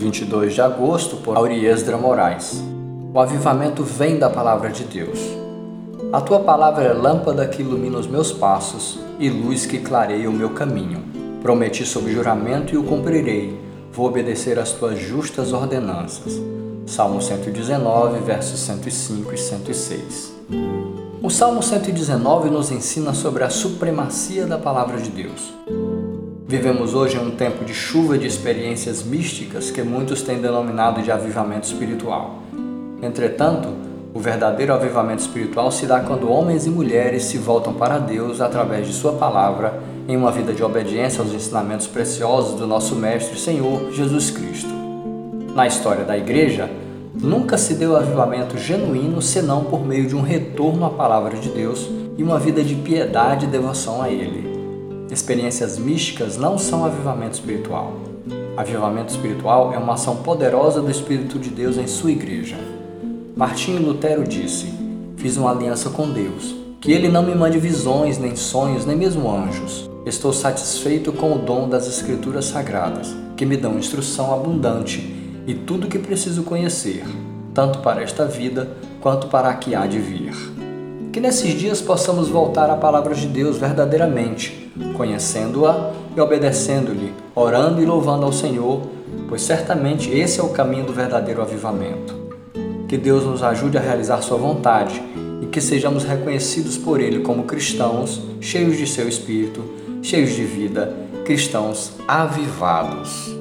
22 de agosto, por Auriesdra Moraes. O avivamento vem da palavra de Deus. A tua palavra é lâmpada que ilumina os meus passos e luz que clareia o meu caminho. Prometi sob juramento e o cumprirei. Vou obedecer às tuas justas ordenanças. Salmo 119, versos 105 e 106. O Salmo 119 nos ensina sobre a supremacia da palavra de Deus. Vivemos hoje em um tempo de chuva de experiências místicas que muitos têm denominado de avivamento espiritual. Entretanto, o verdadeiro avivamento espiritual se dá quando homens e mulheres se voltam para Deus através de Sua palavra em uma vida de obediência aos ensinamentos preciosos do nosso Mestre Senhor Jesus Cristo. Na história da Igreja, nunca se deu avivamento genuíno senão por meio de um retorno à palavra de Deus e uma vida de piedade e devoção a Ele. Experiências místicas não são avivamento espiritual. Avivamento espiritual é uma ação poderosa do Espírito de Deus em sua igreja. Martinho Lutero disse: Fiz uma aliança com Deus, que ele não me mande visões, nem sonhos, nem mesmo anjos. Estou satisfeito com o dom das Escrituras Sagradas, que me dão instrução abundante e tudo o que preciso conhecer, tanto para esta vida quanto para a que há de vir. Que nesses dias possamos voltar à palavra de Deus verdadeiramente, conhecendo-a e obedecendo-lhe, orando e louvando ao Senhor, pois certamente esse é o caminho do verdadeiro avivamento. Que Deus nos ajude a realizar Sua vontade e que sejamos reconhecidos por Ele como cristãos, cheios de seu espírito, cheios de vida, cristãos avivados.